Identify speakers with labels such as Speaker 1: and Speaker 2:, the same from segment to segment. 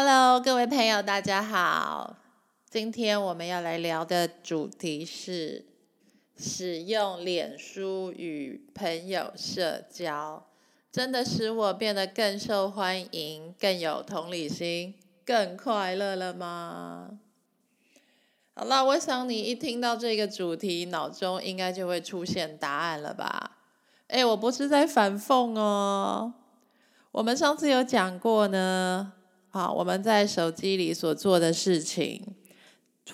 Speaker 1: Hello，各位朋友，大家好。今天我们要来聊的主题是使用脸书与朋友社交，真的使我变得更受欢迎、更有同理心、更快乐了吗？好了，我想你一听到这个主题，脑中应该就会出现答案了吧？哎，我不是在反讽哦。我们上次有讲过呢。好，我们在手机里所做的事情，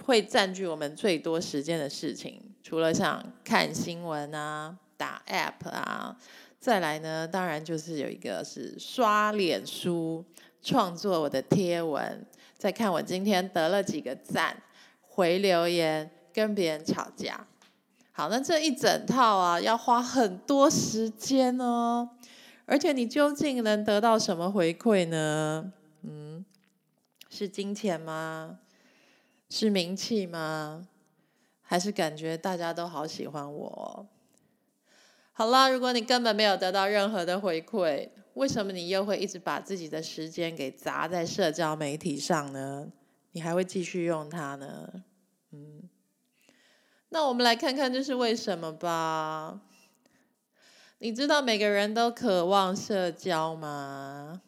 Speaker 1: 会占据我们最多时间的事情，除了像看新闻啊、打 App 啊，再来呢，当然就是有一个是刷脸书、创作我的贴文，再看我今天得了几个赞、回留言、跟别人吵架。好，那这一整套啊，要花很多时间哦，而且你究竟能得到什么回馈呢？是金钱吗？是名气吗？还是感觉大家都好喜欢我？好啦，如果你根本没有得到任何的回馈，为什么你又会一直把自己的时间给砸在社交媒体上呢？你还会继续用它呢？嗯，那我们来看看这是为什么吧。你知道每个人都渴望社交吗？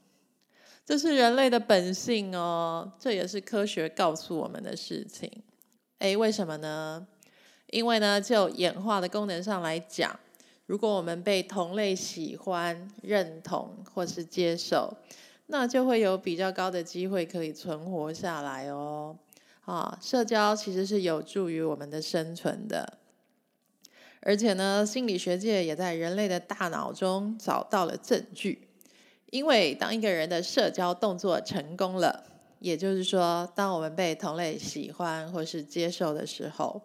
Speaker 1: 这是人类的本性哦，这也是科学告诉我们的事情。诶，为什么呢？因为呢，就演化的功能上来讲，如果我们被同类喜欢、认同或是接受，那就会有比较高的机会可以存活下来哦。啊，社交其实是有助于我们的生存的，而且呢，心理学界也在人类的大脑中找到了证据。因为当一个人的社交动作成功了，也就是说，当我们被同类喜欢或是接受的时候，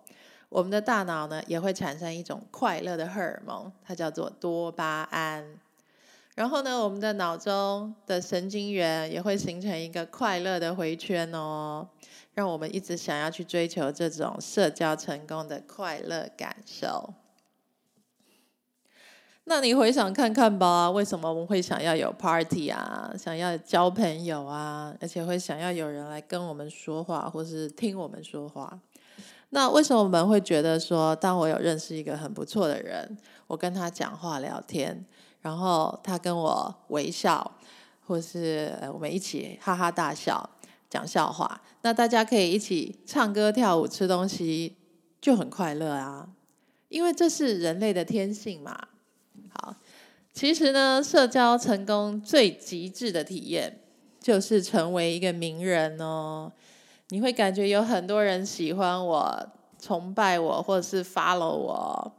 Speaker 1: 我们的大脑呢也会产生一种快乐的荷尔蒙，它叫做多巴胺。然后呢，我们的脑中的神经元也会形成一个快乐的回圈哦，让我们一直想要去追求这种社交成功的快乐感受。那你回想看看吧，为什么我们会想要有 party 啊，想要交朋友啊，而且会想要有人来跟我们说话，或是听我们说话？那为什么我们会觉得说，当我有认识一个很不错的人，我跟他讲话聊天，然后他跟我微笑，或是我们一起哈哈大笑讲笑话，那大家可以一起唱歌跳舞吃东西，就很快乐啊？因为这是人类的天性嘛。其实呢，社交成功最极致的体验就是成为一个名人哦。你会感觉有很多人喜欢我、崇拜我，或者是 follow 我，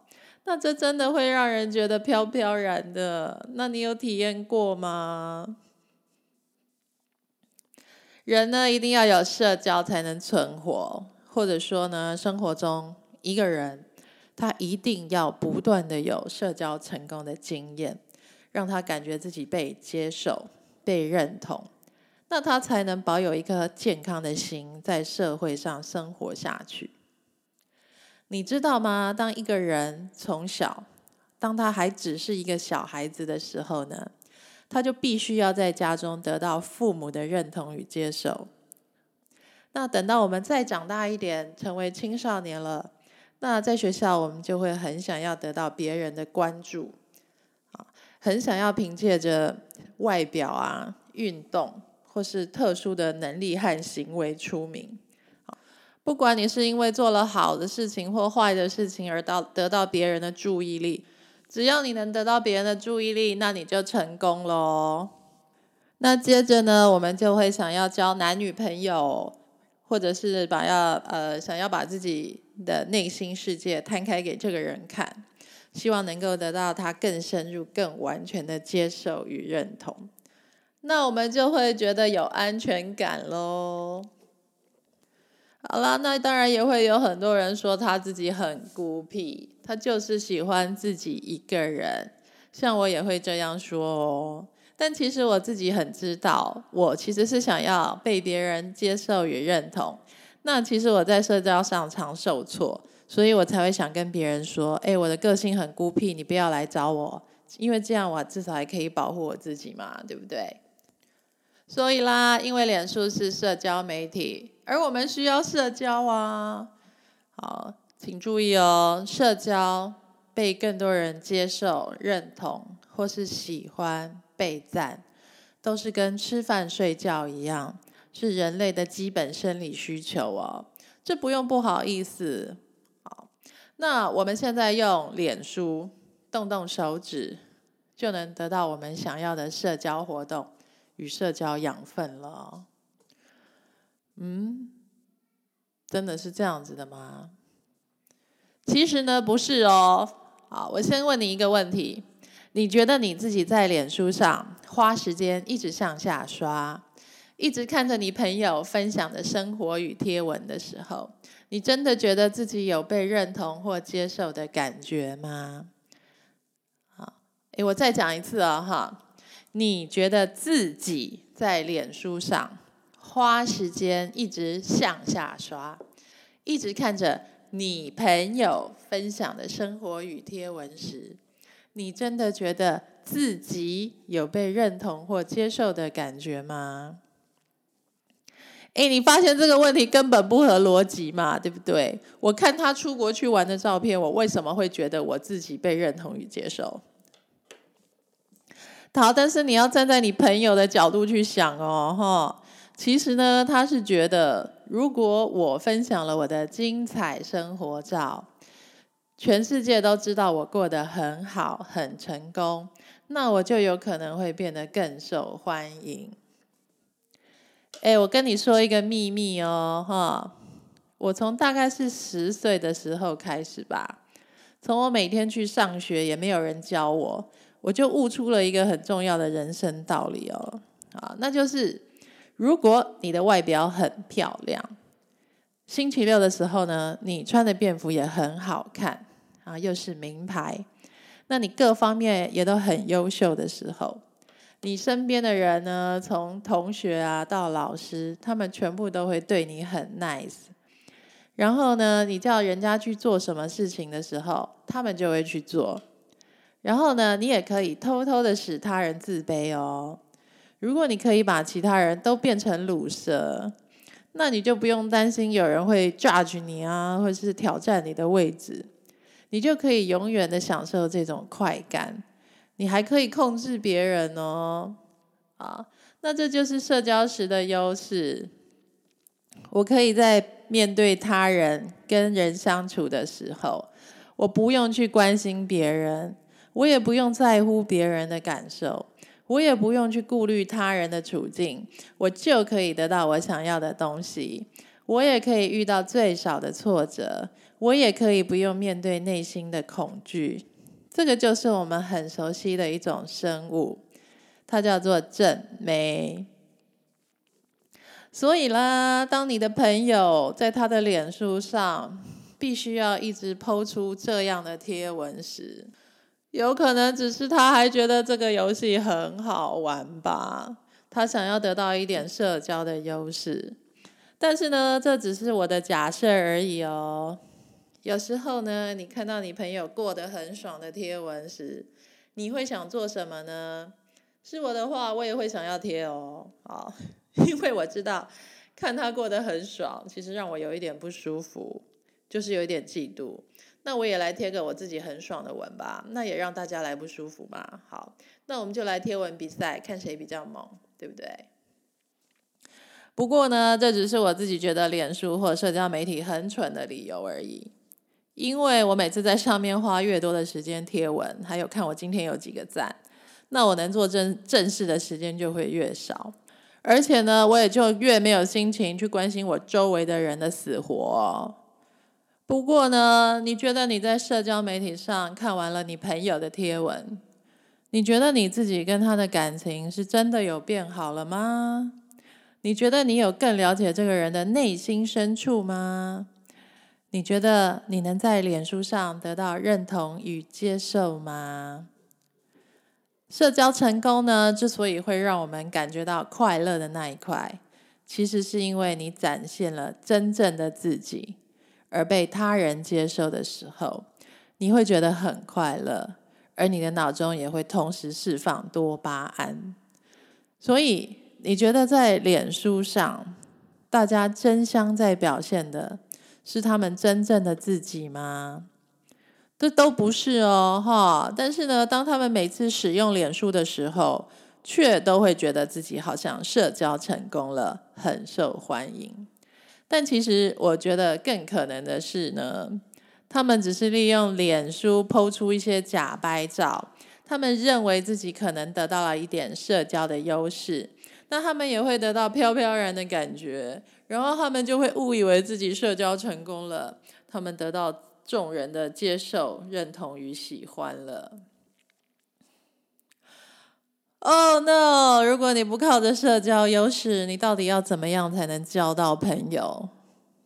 Speaker 1: 那这真的会让人觉得飘飘然的。那你有体验过吗？人呢，一定要有社交才能存活，或者说呢，生活中一个人。他一定要不断的有社交成功的经验，让他感觉自己被接受、被认同，那他才能保有一颗健康的心，在社会上生活下去。你知道吗？当一个人从小，当他还只是一个小孩子的时候呢，他就必须要在家中得到父母的认同与接受。那等到我们再长大一点，成为青少年了。那在学校，我们就会很想要得到别人的关注，很想要凭借着外表啊、运动或是特殊的能力和行为出名。不管你是因为做了好的事情或坏的事情而到得到别人的注意力，只要你能得到别人的注意力，那你就成功喽。那接着呢，我们就会想要交男女朋友。或者是把要呃想要把自己的内心世界摊开给这个人看，希望能够得到他更深入、更完全的接受与认同，那我们就会觉得有安全感喽。好啦，那当然也会有很多人说他自己很孤僻，他就是喜欢自己一个人，像我也会这样说哦。但其实我自己很知道，我其实是想要被别人接受与认同。那其实我在社交上常受挫，所以我才会想跟别人说：“哎，我的个性很孤僻，你不要来找我，因为这样我至少还可以保护我自己嘛，对不对？”所以啦，因为脸书是社交媒体，而我们需要社交啊。好，请注意哦，社交被更多人接受、认同或是喜欢、被赞，都是跟吃饭、睡觉一样，是人类的基本生理需求哦。这不用不好意思。那我们现在用脸书动动手指，就能得到我们想要的社交活动。与社交养分了，嗯，真的是这样子的吗？其实呢，不是哦。好，我先问你一个问题：你觉得你自己在脸书上花时间一直向下刷，一直看着你朋友分享的生活与贴文的时候，你真的觉得自己有被认同或接受的感觉吗？好，诶，我再讲一次哦，哈。你觉得自己在脸书上花时间一直向下刷，一直看着你朋友分享的生活与贴文时，你真的觉得自己有被认同或接受的感觉吗？哎，你发现这个问题根本不合逻辑嘛，对不对？我看他出国去玩的照片，我为什么会觉得我自己被认同与接受？好，但是你要站在你朋友的角度去想哦，哈，其实呢，他是觉得，如果我分享了我的精彩生活照，全世界都知道我过得很好、很成功，那我就有可能会变得更受欢迎。哎，我跟你说一个秘密哦，哈，我从大概是十岁的时候开始吧，从我每天去上学，也没有人教我。我就悟出了一个很重要的人生道理哦，啊，那就是如果你的外表很漂亮，星期六的时候呢，你穿的便服也很好看啊，又是名牌，那你各方面也都很优秀的时候，你身边的人呢，从同学啊到老师，他们全部都会对你很 nice，然后呢，你叫人家去做什么事情的时候，他们就会去做。然后呢，你也可以偷偷的使他人自卑哦。如果你可以把其他人都变成卤蛇，那你就不用担心有人会 judge 你啊，或者是挑战你的位置，你就可以永远的享受这种快感。你还可以控制别人哦，啊，那这就是社交时的优势。我可以在面对他人、跟人相处的时候，我不用去关心别人。我也不用在乎别人的感受，我也不用去顾虑他人的处境，我就可以得到我想要的东西。我也可以遇到最少的挫折，我也可以不用面对内心的恐惧。这个就是我们很熟悉的一种生物，它叫做正妹。所以啦，当你的朋友在他的脸书上必须要一直抛出这样的贴文时，有可能只是他还觉得这个游戏很好玩吧，他想要得到一点社交的优势。但是呢，这只是我的假设而已哦。有时候呢，你看到你朋友过得很爽的贴文时，你会想做什么呢？是我的话，我也会想要贴哦。好，因为我知道看他过得很爽，其实让我有一点不舒服，就是有一点嫉妒。那我也来贴个我自己很爽的文吧，那也让大家来不舒服嘛。好，那我们就来贴文比赛，看谁比较猛，对不对？不过呢，这只是我自己觉得脸书或社交媒体很蠢的理由而已。因为我每次在上面花越多的时间贴文，还有看我今天有几个赞，那我能做正正式的时间就会越少，而且呢，我也就越没有心情去关心我周围的人的死活。不过呢，你觉得你在社交媒体上看完了你朋友的贴文，你觉得你自己跟他的感情是真的有变好了吗？你觉得你有更了解这个人的内心深处吗？你觉得你能在脸书上得到认同与接受吗？社交成功呢，之所以会让我们感觉到快乐的那一块，其实是因为你展现了真正的自己。而被他人接受的时候，你会觉得很快乐，而你的脑中也会同时释放多巴胺。所以，你觉得在脸书上，大家争相在表现的是他们真正的自己吗？这都不是哦，哈！但是呢，当他们每次使用脸书的时候，却都会觉得自己好像社交成功了，很受欢迎。但其实，我觉得更可能的是呢，他们只是利用脸书抛出一些假掰照，他们认为自己可能得到了一点社交的优势，那他们也会得到飘飘然的感觉，然后他们就会误以为自己社交成功了，他们得到。众人的接受、认同与喜欢了。Oh no！如果你不靠着社交优势，你到底要怎么样才能交到朋友？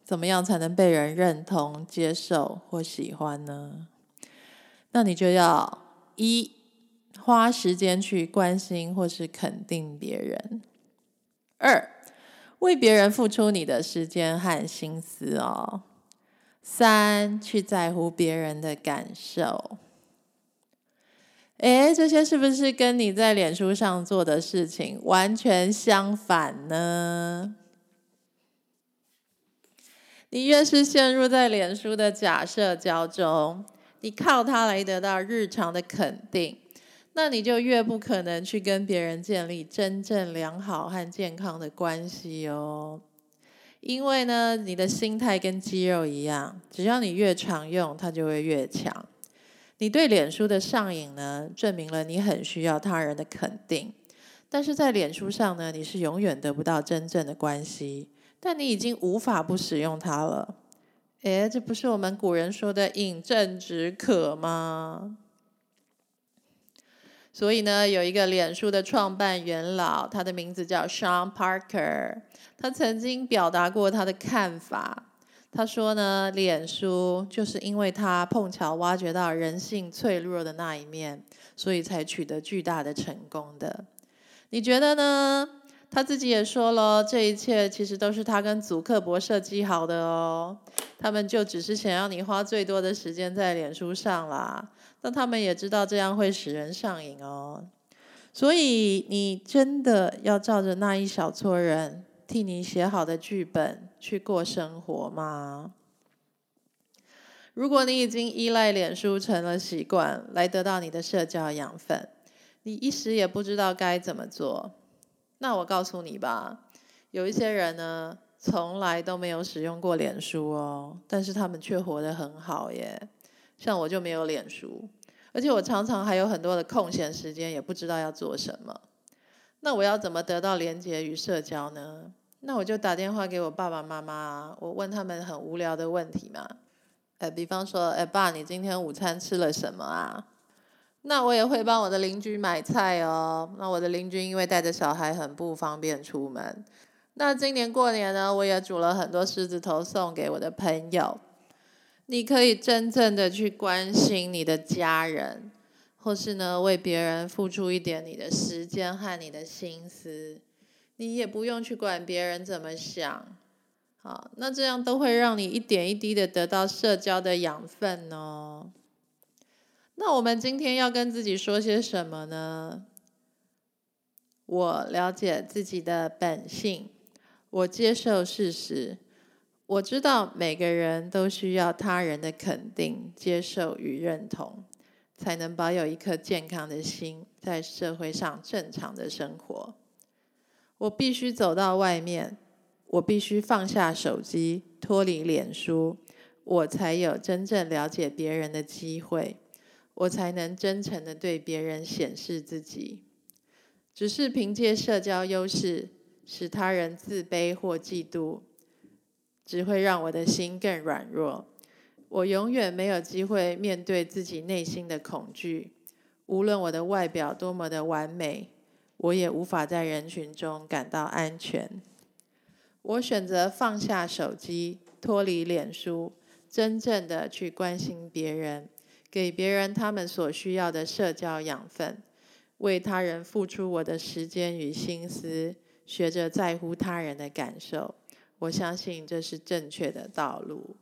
Speaker 1: 怎么样才能被人认同、接受或喜欢呢？那你就要一花时间去关心或是肯定别人；二为别人付出你的时间和心思哦。三，去在乎别人的感受。哎，这些是不是跟你在脸书上做的事情完全相反呢？你越是陷入在脸书的假社交中，你靠它来得到日常的肯定，那你就越不可能去跟别人建立真正良好和健康的关系哦。因为呢，你的心态跟肌肉一样，只要你越常用，它就会越强。你对脸书的上瘾呢，证明了你很需要他人的肯定。但是在脸书上呢，你是永远得不到真正的关系，但你已经无法不使用它了。诶，这不是我们古人说的“饮鸩止渴”吗？所以呢，有一个脸书的创办元老，他的名字叫 Sean Parker。他曾经表达过他的看法。他说呢，脸书就是因为他碰巧挖掘到人性脆弱的那一面，所以才取得巨大的成功的。你觉得呢？他自己也说了，这一切其实都是他跟祖克伯设计好的哦。他们就只是想要你花最多的时间在脸书上啦。但他们也知道这样会使人上瘾哦。所以你真的要照着那一小撮人。替你写好的剧本去过生活吗？如果你已经依赖脸书成了习惯，来得到你的社交养分，你一时也不知道该怎么做。那我告诉你吧，有一些人呢，从来都没有使用过脸书哦，但是他们却活得很好耶。像我就没有脸书，而且我常常还有很多的空闲时间，也不知道要做什么。那我要怎么得到连接与社交呢？那我就打电话给我爸爸妈妈，我问他们很无聊的问题嘛。呃，比方说，哎爸，你今天午餐吃了什么啊？那我也会帮我的邻居买菜哦。那我的邻居因为带着小孩很不方便出门，那今年过年呢，我也煮了很多狮子头送给我的朋友。你可以真正的去关心你的家人。或是呢，为别人付出一点你的时间和你的心思，你也不用去管别人怎么想，好，那这样都会让你一点一滴的得到社交的养分哦。那我们今天要跟自己说些什么呢？我了解自己的本性，我接受事实，我知道每个人都需要他人的肯定、接受与认同。才能保有一颗健康的心，在社会上正常的生活。我必须走到外面，我必须放下手机，脱离脸书，我才有真正了解别人的机会，我才能真诚的对别人显示自己。只是凭借社交优势，使他人自卑或嫉妒，只会让我的心更软弱。我永远没有机会面对自己内心的恐惧，无论我的外表多么的完美，我也无法在人群中感到安全。我选择放下手机，脱离脸书，真正的去关心别人，给别人他们所需要的社交养分，为他人付出我的时间与心思，学着在乎他人的感受。我相信这是正确的道路。